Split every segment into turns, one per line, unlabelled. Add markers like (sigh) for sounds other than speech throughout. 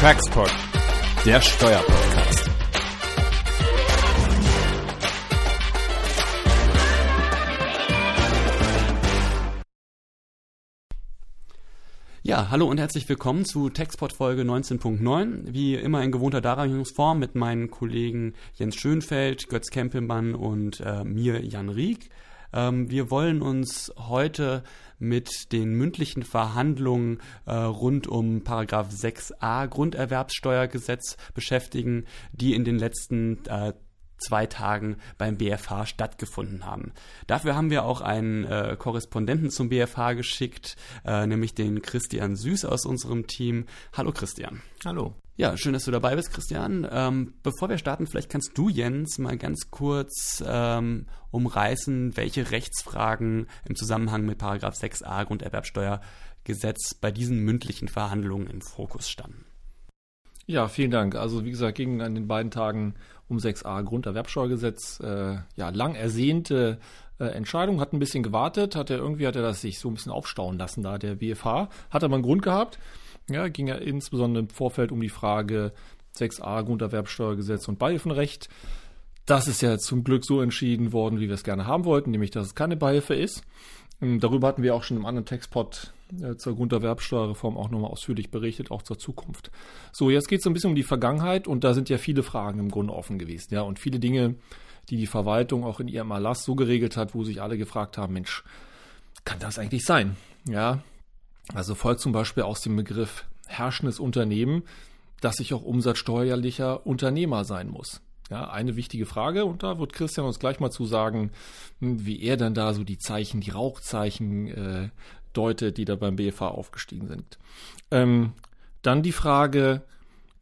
Taxpod, der Steuerpodcast. Ja, hallo und herzlich willkommen zu Textpod Folge 19.9. Wie immer in gewohnter Darreichungsform mit meinen Kollegen Jens Schönfeld, Götz Kempelmann und äh, mir, Jan Rieck. Ähm, wir wollen uns heute mit den mündlichen Verhandlungen äh, rund um Paragraph 6a Grunderwerbssteuergesetz beschäftigen, die in den letzten äh, zwei Tagen beim BFH stattgefunden haben. Dafür haben wir auch einen äh, Korrespondenten zum BFH geschickt, äh, nämlich den Christian Süß aus unserem Team. Hallo Christian.
Hallo.
Ja, schön, dass du dabei bist, Christian. Ähm, bevor wir starten, vielleicht kannst du, Jens, mal ganz kurz ähm, umreißen, welche Rechtsfragen im Zusammenhang mit Paragraph 6a Grunderwerbsteuergesetz bei diesen mündlichen Verhandlungen im Fokus standen.
Ja, vielen Dank. Also wie gesagt, ging an den beiden Tagen um 6a Grunderwerbsteuergesetz äh, ja lang ersehnte äh, Entscheidung, hat ein bisschen gewartet, hat er irgendwie hat er das sich so ein bisschen aufstauen lassen da der BFH, hat aber einen Grund gehabt. Ja, ging ja insbesondere im Vorfeld um die Frage 6a Grunderwerbsteuergesetz und Beihilfenrecht. Das ist ja zum Glück so entschieden worden, wie wir es gerne haben wollten, nämlich dass es keine Beihilfe ist. Ähm, darüber hatten wir auch schon im anderen Textpod äh, zur Grunderwerbsteuerreform auch nochmal ausführlich berichtet, auch zur Zukunft. So, jetzt geht es ein bisschen um die Vergangenheit und da sind ja viele Fragen im Grunde offen gewesen, ja, und viele Dinge, die die Verwaltung auch in ihrem Erlass so geregelt hat, wo sich alle gefragt haben, Mensch, kann das eigentlich sein? Ja, also folgt zum Beispiel aus dem Begriff herrschendes Unternehmen, dass ich auch umsatzsteuerlicher Unternehmer sein muss. Ja, eine wichtige Frage und da wird Christian uns gleich mal zu sagen, hm, wie er dann da so die Zeichen, die Rauchzeichen äh, deutet, die da beim BFH aufgestiegen sind. Ähm, dann die Frage,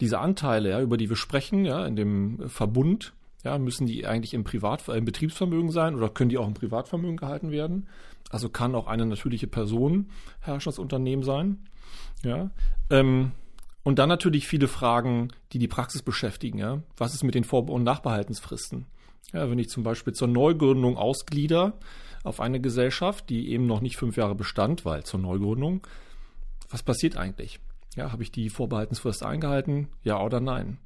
diese Anteile, ja, über die wir sprechen, ja, in dem Verbund, ja, müssen die eigentlich im Privat, im Betriebsvermögen sein oder können die auch im Privatvermögen gehalten werden? Also kann auch eine natürliche Person Herrschersunternehmen sein. Ja. Ähm, und dann natürlich viele Fragen, die die Praxis beschäftigen. Ja. Was ist mit den Vor- und Nachbehaltensfristen? Ja, wenn ich zum Beispiel zur Neugründung ausglieder auf eine Gesellschaft, die eben noch nicht fünf Jahre bestand, weil zur Neugründung, was passiert eigentlich? Ja, habe ich die Vorbehaltensfrist eingehalten? Ja oder nein?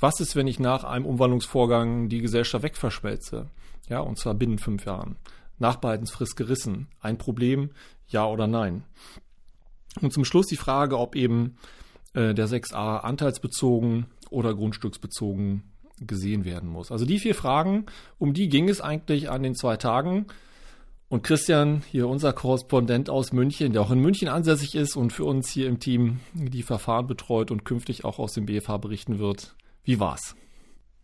Was ist, wenn ich nach einem Umwandlungsvorgang die Gesellschaft wegverschmelze? Ja, und zwar binnen fünf Jahren. Nachbehaltensfrist gerissen. Ein Problem, ja oder nein. Und zum Schluss die Frage, ob eben äh, der 6a anteilsbezogen oder grundstücksbezogen gesehen werden muss. Also die vier Fragen, um die ging es eigentlich an den zwei Tagen. Und Christian, hier unser Korrespondent aus München, der auch in München ansässig ist und für uns hier im Team die Verfahren betreut und künftig auch aus dem BFH berichten wird. Wie war's?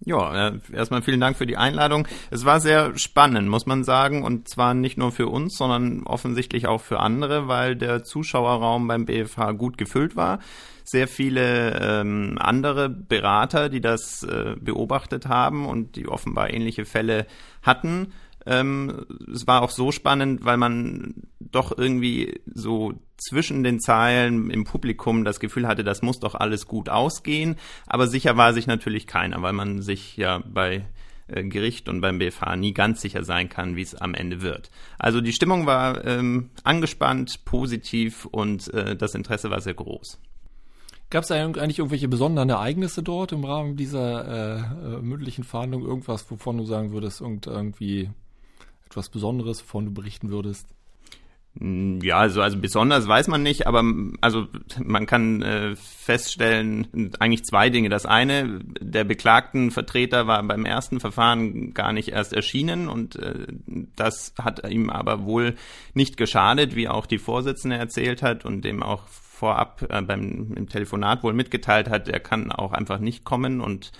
Ja, äh, erstmal vielen Dank für die Einladung. Es war sehr spannend, muss man sagen, und zwar nicht nur für uns, sondern offensichtlich auch für andere, weil der Zuschauerraum beim BFH gut gefüllt war. Sehr viele ähm, andere Berater, die das äh, beobachtet haben und die offenbar ähnliche Fälle hatten. Ähm, es war auch so spannend, weil man doch irgendwie so zwischen den Zeilen im Publikum das Gefühl hatte, das muss doch alles gut ausgehen. Aber sicher war sich natürlich keiner, weil man sich ja bei äh, Gericht und beim BFH nie ganz sicher sein kann, wie es am Ende wird. Also die Stimmung war ähm, angespannt, positiv und äh, das Interesse war sehr groß.
Gab es eigentlich irgendwelche besonderen Ereignisse dort im Rahmen dieser äh, äh, mündlichen Verhandlung? Irgendwas, wovon du sagen würdest, irgendwie etwas Besonderes, wovon du berichten würdest?
Hm, ja, also, also besonders weiß man nicht, aber also man kann äh, feststellen, eigentlich zwei Dinge. Das eine, der beklagten Vertreter war beim ersten Verfahren gar nicht erst erschienen und äh, das hat ihm aber wohl nicht geschadet, wie auch die Vorsitzende erzählt hat und dem auch vorab äh, beim im Telefonat wohl mitgeteilt hat, er kann auch einfach nicht kommen und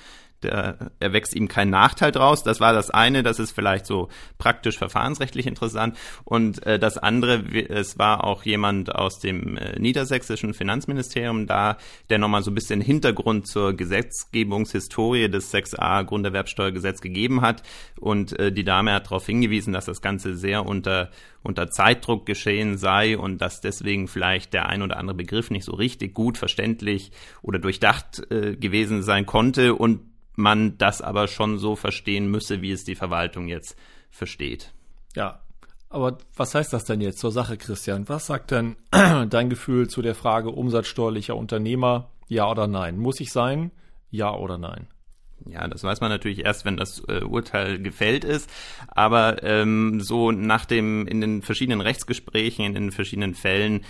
der, er wächst ihm kein Nachteil draus. Das war das eine, das ist vielleicht so praktisch verfahrensrechtlich interessant. Und äh, das andere, es war auch jemand aus dem äh, niedersächsischen Finanzministerium da, der nochmal so ein bisschen Hintergrund zur Gesetzgebungshistorie des 6a Grunderwerbsteuergesetz gegeben hat. Und äh, die Dame hat darauf hingewiesen, dass das Ganze sehr unter unter Zeitdruck geschehen sei und dass deswegen vielleicht der ein oder andere Begriff nicht so richtig gut verständlich oder durchdacht äh, gewesen sein konnte und man das aber schon so verstehen müsse, wie es die Verwaltung jetzt versteht.
Ja, Aber was heißt das denn jetzt zur Sache, Christian? Was sagt denn (clears throat) dein Gefühl zu der Frage umsatzsteuerlicher Unternehmer? Ja oder nein? Muss ich sein? Ja oder nein?
Ja, das weiß man natürlich erst, wenn das äh, Urteil gefällt ist. Aber ähm, so nach dem in den verschiedenen Rechtsgesprächen, in den verschiedenen Fällen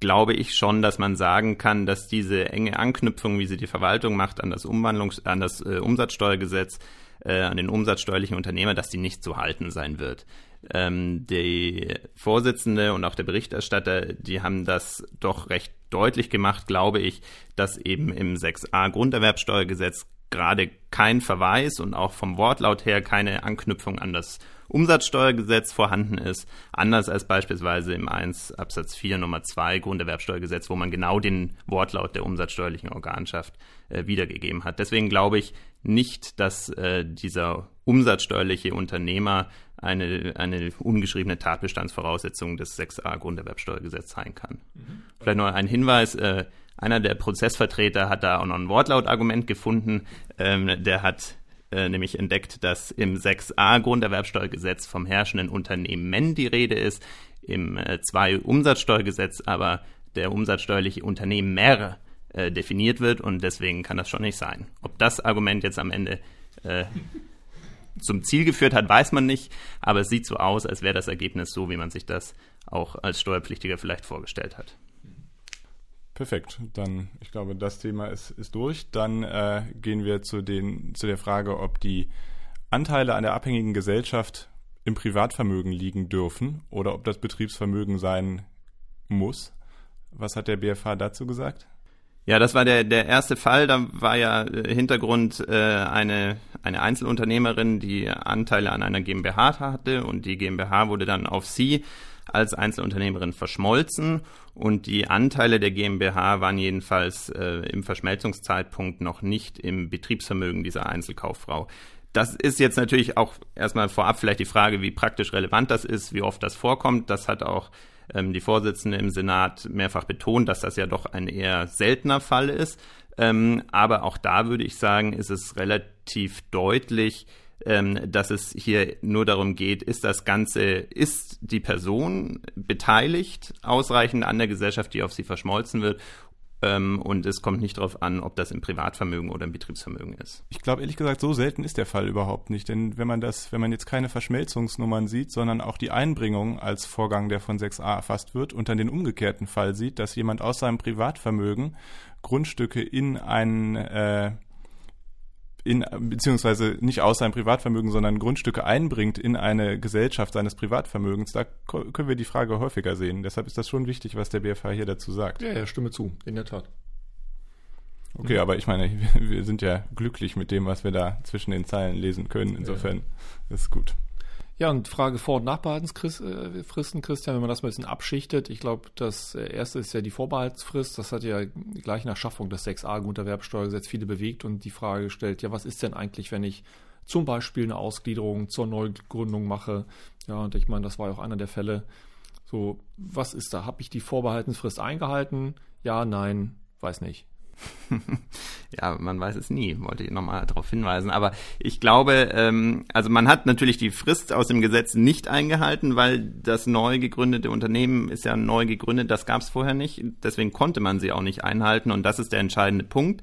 glaube ich schon, dass man sagen kann, dass diese enge Anknüpfung, wie sie die Verwaltung macht, an das Umwandlungs-, an das äh, Umsatzsteuergesetz, äh, an den umsatzsteuerlichen Unternehmer, dass die nicht zu halten sein wird. Ähm, die Vorsitzende und auch der Berichterstatter, die haben das doch recht deutlich gemacht, glaube ich, dass eben im 6a Grunderwerbsteuergesetz gerade kein Verweis und auch vom Wortlaut her keine Anknüpfung an das Umsatzsteuergesetz vorhanden ist, anders als beispielsweise im 1 Absatz 4 Nummer 2 Grunderwerbsteuergesetz, wo man genau den Wortlaut der umsatzsteuerlichen Organschaft äh, wiedergegeben hat. Deswegen glaube ich nicht, dass äh, dieser umsatzsteuerliche Unternehmer eine, eine ungeschriebene Tatbestandsvoraussetzung des 6a Grunderwerbsteuergesetzes sein kann. Mhm. Vielleicht noch ein Hinweis, äh, einer der Prozessvertreter hat da auch noch ein Wortlautargument gefunden. Ähm, der hat äh, nämlich entdeckt, dass im 6a Grunderwerbsteuergesetz vom herrschenden Unternehmen die Rede ist, im äh, 2 Umsatzsteuergesetz aber der umsatzsteuerliche Unternehmer äh, definiert wird und deswegen kann das schon nicht sein. Ob das Argument jetzt am Ende äh, zum Ziel geführt hat, weiß man nicht, aber es sieht so aus, als wäre das Ergebnis so, wie man sich das auch als Steuerpflichtiger vielleicht vorgestellt hat.
Perfekt. Dann, ich glaube, das Thema ist, ist durch. Dann äh, gehen wir zu, den, zu der Frage, ob die Anteile an der abhängigen Gesellschaft im Privatvermögen liegen dürfen oder ob das Betriebsvermögen sein muss. Was hat der BFH dazu gesagt?
Ja, das war der, der erste Fall. Da war ja äh, Hintergrund äh, eine, eine Einzelunternehmerin, die Anteile an einer GmbH hatte und die GmbH wurde dann auf sie als Einzelunternehmerin verschmolzen und die Anteile der GmbH waren jedenfalls äh, im Verschmelzungszeitpunkt noch nicht im Betriebsvermögen dieser Einzelkauffrau. Das ist jetzt natürlich auch erstmal vorab vielleicht die Frage, wie praktisch relevant das ist, wie oft das vorkommt. Das hat auch ähm, die Vorsitzende im Senat mehrfach betont, dass das ja doch ein eher seltener Fall ist. Ähm, aber auch da würde ich sagen, ist es relativ deutlich, ähm, dass es hier nur darum geht, ist das Ganze, ist die Person beteiligt ausreichend an der Gesellschaft, die auf sie verschmolzen wird ähm, und es kommt nicht darauf an, ob das im Privatvermögen oder im Betriebsvermögen ist.
Ich glaube ehrlich gesagt, so selten ist der Fall überhaupt nicht. Denn wenn man das, wenn man jetzt keine Verschmelzungsnummern sieht, sondern auch die Einbringung als Vorgang, der von 6a erfasst wird, und dann den umgekehrten Fall sieht, dass jemand aus seinem Privatvermögen Grundstücke in ein äh, in, beziehungsweise nicht aus seinem Privatvermögen, sondern Grundstücke einbringt in eine Gesellschaft seines Privatvermögens, da können wir die Frage häufiger sehen. Deshalb ist das schon wichtig, was der BFH hier dazu sagt.
Ja, ja, stimme zu, in der Tat.
Okay, aber ich meine, (laughs) wir sind ja glücklich mit dem, was wir da zwischen den Zeilen lesen können. Insofern ja. ist gut.
Ja, und Frage Vor- und Nachbehaltensfristen, Christian, wenn man das mal ein bisschen abschichtet. Ich glaube, das äh, erste ist ja die Vorbehaltsfrist. Das hat ja gleich nach Schaffung des 6a Grunderwerbsteuergesetz viele bewegt und die Frage gestellt, ja, was ist denn eigentlich, wenn ich zum Beispiel eine Ausgliederung zur Neugründung mache? Ja, und ich meine, das war ja auch einer der Fälle. So, was ist da? Habe ich die Vorbehaltensfrist eingehalten? Ja, nein, weiß nicht. (laughs)
ja, man weiß es nie, wollte ich nochmal darauf hinweisen. Aber ich glaube, ähm, also man hat natürlich die Frist aus dem Gesetz nicht eingehalten, weil das neu gegründete Unternehmen ist ja neu gegründet, das gab es vorher nicht. Deswegen konnte man sie auch nicht einhalten und das ist der entscheidende Punkt.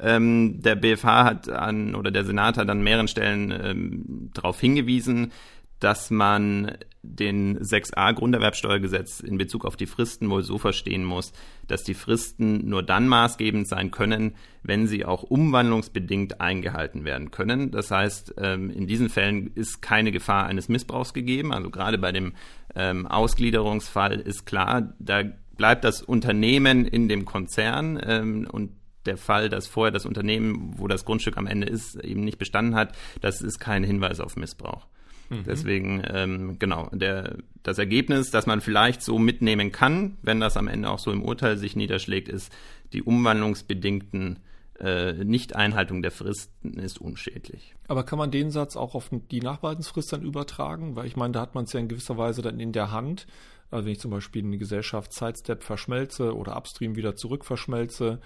Ähm, der BFH hat an oder der Senat hat an mehreren Stellen ähm, darauf hingewiesen, dass man den 6a Grunderwerbsteuergesetz in Bezug auf die Fristen wohl so verstehen muss, dass die Fristen nur dann maßgebend sein können, wenn sie auch umwandlungsbedingt eingehalten werden können. Das heißt, ähm, in diesen Fällen ist keine Gefahr eines Missbrauchs gegeben. Also gerade bei dem ähm, Ausgliederungsfall ist klar, da bleibt das Unternehmen in dem Konzern ähm, und der Fall, dass vorher das Unternehmen, wo das Grundstück am Ende ist, eben nicht bestanden hat, das ist kein Hinweis auf Missbrauch. Mhm. Deswegen, ähm, genau, der, das Ergebnis, das man vielleicht so mitnehmen kann, wenn das am Ende auch so im Urteil sich niederschlägt, ist, die umwandlungsbedingten äh, Nicht-Einhaltung der Fristen ist unschädlich.
Aber kann man den Satz auch auf die Nachbehaltensfrist dann übertragen? Weil ich meine, da hat man es ja in gewisser Weise dann in der Hand. Also wenn ich zum Beispiel eine Gesellschaft Sidestep verschmelze oder Upstream wieder zurück verschmelze,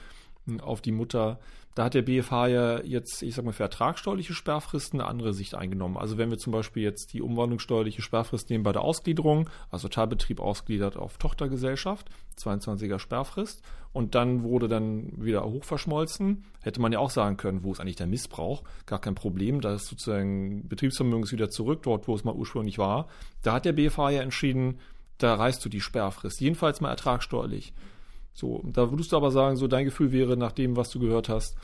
auf die Mutter. Da hat der BFH ja jetzt, ich sag mal, für ertragssteuerliche Sperrfristen eine andere Sicht eingenommen. Also wenn wir zum Beispiel jetzt die umwandlungssteuerliche Sperrfrist nehmen bei der Ausgliederung, also Teilbetrieb ausgliedert auf Tochtergesellschaft, 22er Sperrfrist, und dann wurde dann wieder hochverschmolzen, hätte man ja auch sagen können, wo ist eigentlich der Missbrauch? Gar kein Problem, da ist sozusagen Betriebsvermögen ist wieder zurück, dort, wo es mal ursprünglich war. Da hat der BFH ja entschieden, da reißt du die Sperrfrist, jedenfalls mal ertragssteuerlich. So, da würdest du aber sagen, so dein Gefühl wäre nach dem, was du gehört hast,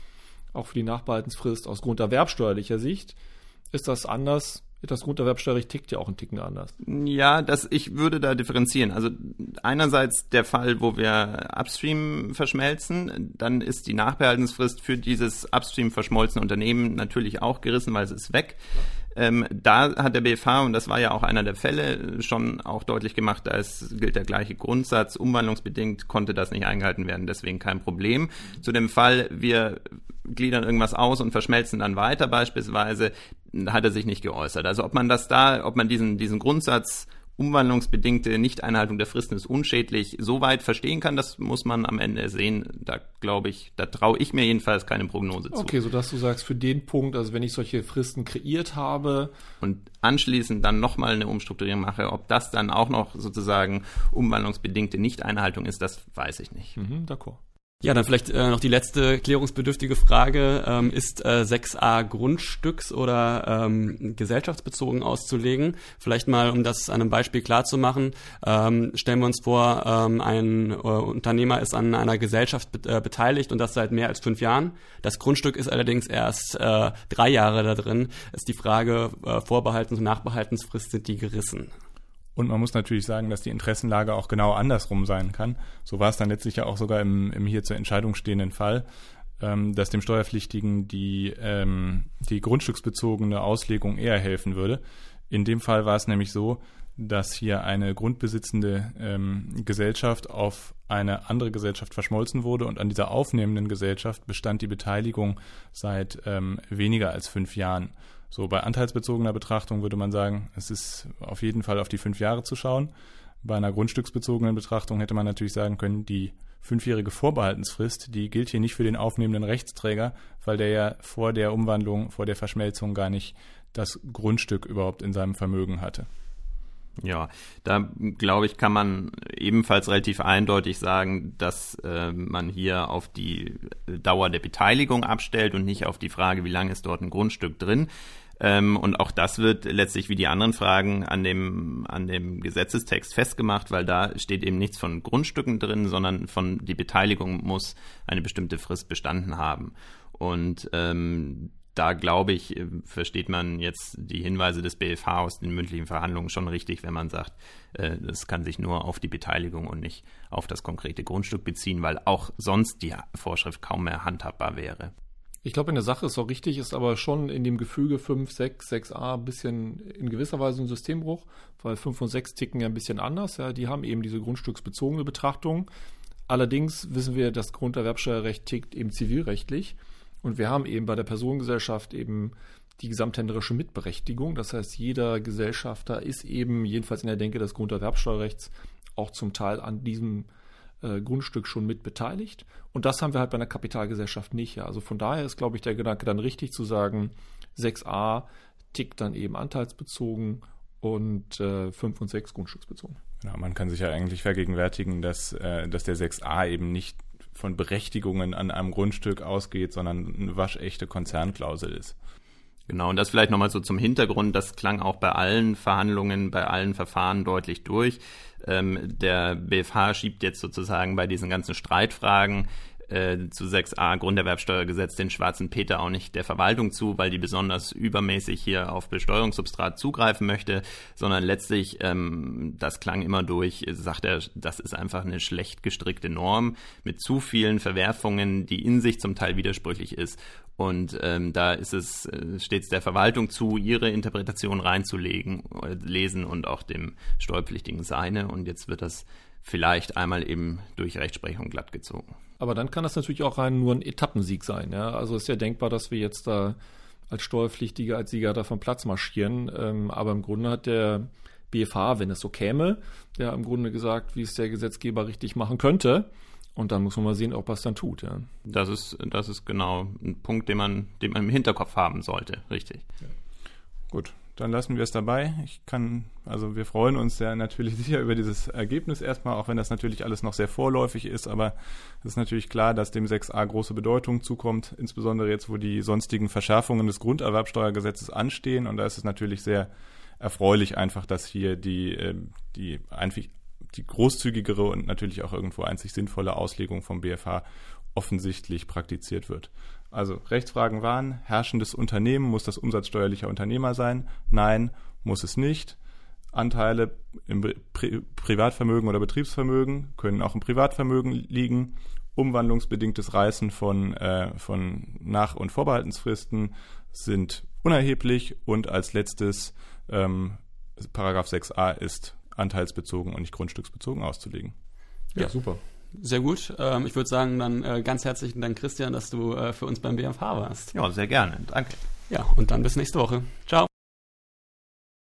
auch für die Nachbehaltensfrist aus grunderwerbsteuerlicher Sicht, ist das anders. Das Grunderwerbsteuerrecht tickt ja auch ein Ticken anders.
Ja, das, ich würde da differenzieren. Also einerseits der Fall, wo wir Upstream verschmelzen, dann ist die Nachbehaltensfrist für dieses Upstream verschmolzene Unternehmen natürlich auch gerissen, weil es ist weg. Ja. Ähm, da hat der BFH, und das war ja auch einer der Fälle, schon auch deutlich gemacht, da ist, gilt der gleiche Grundsatz, umwandlungsbedingt konnte das nicht eingehalten werden, deswegen kein Problem. Zu dem Fall, wir gliedern irgendwas aus und verschmelzen dann weiter beispielsweise, hat er sich nicht geäußert. Also ob man das da, ob man diesen, diesen Grundsatz umwandlungsbedingte Nichteinhaltung der Fristen ist unschädlich, so weit verstehen kann, das muss man am Ende sehen. Da glaube ich, da traue ich mir jedenfalls keine Prognose zu.
Okay, so dass du sagst, für den Punkt, also wenn ich solche Fristen kreiert habe.
Und anschließend dann nochmal eine Umstrukturierung mache, ob das dann auch noch sozusagen umwandlungsbedingte Nichteinhaltung ist, das weiß ich nicht.
Mhm, d'accord.
Ja, dann vielleicht äh, noch die letzte klärungsbedürftige Frage. Ähm, ist äh, 6a Grundstücks- oder ähm, gesellschaftsbezogen auszulegen? Vielleicht mal, um das an einem Beispiel klarzumachen, ähm, stellen wir uns vor, ähm, ein äh, Unternehmer ist an einer Gesellschaft be äh, beteiligt und das seit mehr als fünf Jahren. Das Grundstück ist allerdings erst äh, drei Jahre da drin. Ist die Frage, äh, Vorbehaltens- und Nachbehaltensfrist sind die gerissen?
Und man muss natürlich sagen, dass die Interessenlage auch genau andersrum sein kann. So war es dann letztlich ja auch sogar im, im hier zur Entscheidung stehenden Fall, ähm, dass dem Steuerpflichtigen die, ähm, die grundstücksbezogene Auslegung eher helfen würde. In dem Fall war es nämlich so, dass hier eine grundbesitzende ähm, Gesellschaft auf eine andere Gesellschaft verschmolzen wurde und an dieser aufnehmenden Gesellschaft bestand die Beteiligung seit ähm, weniger als fünf Jahren. So bei anteilsbezogener Betrachtung würde man sagen, es ist auf jeden Fall auf die fünf Jahre zu schauen. Bei einer grundstücksbezogenen Betrachtung hätte man natürlich sagen können, die fünfjährige Vorbehaltensfrist, die gilt hier nicht für den aufnehmenden Rechtsträger, weil der ja vor der Umwandlung, vor der Verschmelzung gar nicht das Grundstück überhaupt in seinem Vermögen hatte.
Ja, da glaube ich, kann man ebenfalls relativ eindeutig sagen, dass äh, man hier auf die Dauer der Beteiligung abstellt und nicht auf die Frage, wie lange ist dort ein Grundstück drin. Ähm, und auch das wird letztlich wie die anderen Fragen an dem, an dem Gesetzestext festgemacht, weil da steht eben nichts von Grundstücken drin, sondern von die Beteiligung muss eine bestimmte Frist bestanden haben. Und ähm, da glaube ich, äh, versteht man jetzt die Hinweise des BFH aus den mündlichen Verhandlungen schon richtig, wenn man sagt, äh, das kann sich nur auf die Beteiligung und nicht auf das konkrete Grundstück beziehen, weil auch sonst die Vorschrift kaum mehr handhabbar wäre.
Ich glaube, in der Sache ist auch richtig, ist aber schon in dem Gefüge 5, 6, 6a ein bisschen in gewisser Weise ein Systembruch, weil 5 und 6 ticken ja ein bisschen anders. Ja, die haben eben diese grundstücksbezogene Betrachtung. Allerdings wissen wir, das Grunderwerbsteuerrecht tickt eben zivilrechtlich. Und wir haben eben bei der Personengesellschaft eben die gesamthändlerische Mitberechtigung. Das heißt, jeder Gesellschafter ist eben, jedenfalls in der Denke des Grunderwerbsteuerrechts, auch zum Teil an diesem äh, Grundstück schon mit beteiligt. Und das haben wir halt bei einer Kapitalgesellschaft nicht. Ja. Also von daher ist, glaube ich, der Gedanke dann richtig zu sagen, 6a tickt dann eben anteilsbezogen und äh, 5 und 6 grundstücksbezogen.
Ja, man kann sich ja eigentlich vergegenwärtigen, dass, äh, dass der 6a eben nicht von Berechtigungen an einem Grundstück ausgeht, sondern eine waschechte Konzernklausel ist.
Genau, und das vielleicht nochmal so zum Hintergrund, das klang auch bei allen Verhandlungen, bei allen Verfahren deutlich durch. Ähm, der BFH schiebt jetzt sozusagen bei diesen ganzen Streitfragen äh, zu 6a Grunderwerbsteuergesetz den schwarzen Peter auch nicht der Verwaltung zu, weil die besonders übermäßig hier auf Besteuerungssubstrat zugreifen möchte, sondern letztlich, ähm, das klang immer durch, sagt er, das ist einfach eine schlecht gestrickte Norm mit zu vielen Verwerfungen, die in sich zum Teil widersprüchlich ist. Und ähm, da ist es äh, stets der Verwaltung zu, ihre Interpretation reinzulegen, äh, lesen und auch dem Steuerpflichtigen seine. Und jetzt wird das vielleicht einmal eben durch Rechtsprechung glattgezogen.
Aber dann kann das natürlich auch rein nur ein Etappensieg sein. Ja? Also ist ja denkbar, dass wir jetzt da als Steuerpflichtige, als Sieger da vom Platz marschieren. Ähm, aber im Grunde hat der BFH, wenn es so käme, ja im Grunde gesagt, wie es der Gesetzgeber richtig machen könnte. Und dann muss man mal sehen, ob es dann tut. Ja.
Das ist, das ist genau ein Punkt, den man, den man im Hinterkopf haben sollte, richtig. Ja.
Gut, dann lassen wir es dabei. Ich kann, also wir freuen uns ja natürlich (laughs) sicher über dieses Ergebnis erstmal, auch wenn das natürlich alles noch sehr vorläufig ist, aber es ist natürlich klar, dass dem 6a große Bedeutung zukommt, insbesondere jetzt, wo die sonstigen Verschärfungen des Grunderwerbsteuergesetzes anstehen und da ist es natürlich sehr erfreulich einfach, dass hier die, ähm, die einfach die großzügigere und natürlich auch irgendwo einzig sinnvolle Auslegung vom BFH offensichtlich praktiziert wird. Also Rechtsfragen waren, herrschendes Unternehmen muss das umsatzsteuerlicher Unternehmer sein? Nein, muss es nicht. Anteile im Pri Privatvermögen oder Betriebsvermögen können auch im Privatvermögen liegen. Umwandlungsbedingtes Reißen von, äh, von Nach- und Vorbehaltensfristen sind unerheblich und als letztes ähm, Paragraph 6a ist anteilsbezogen und nicht grundstücksbezogen auszulegen.
Ja, ja super. Sehr gut. Ähm, ich würde sagen, dann äh, ganz herzlichen Dank, Christian, dass du äh, für uns beim BMV warst.
Ja, sehr gerne. Danke.
Ja, und dann bis nächste Woche. Ciao.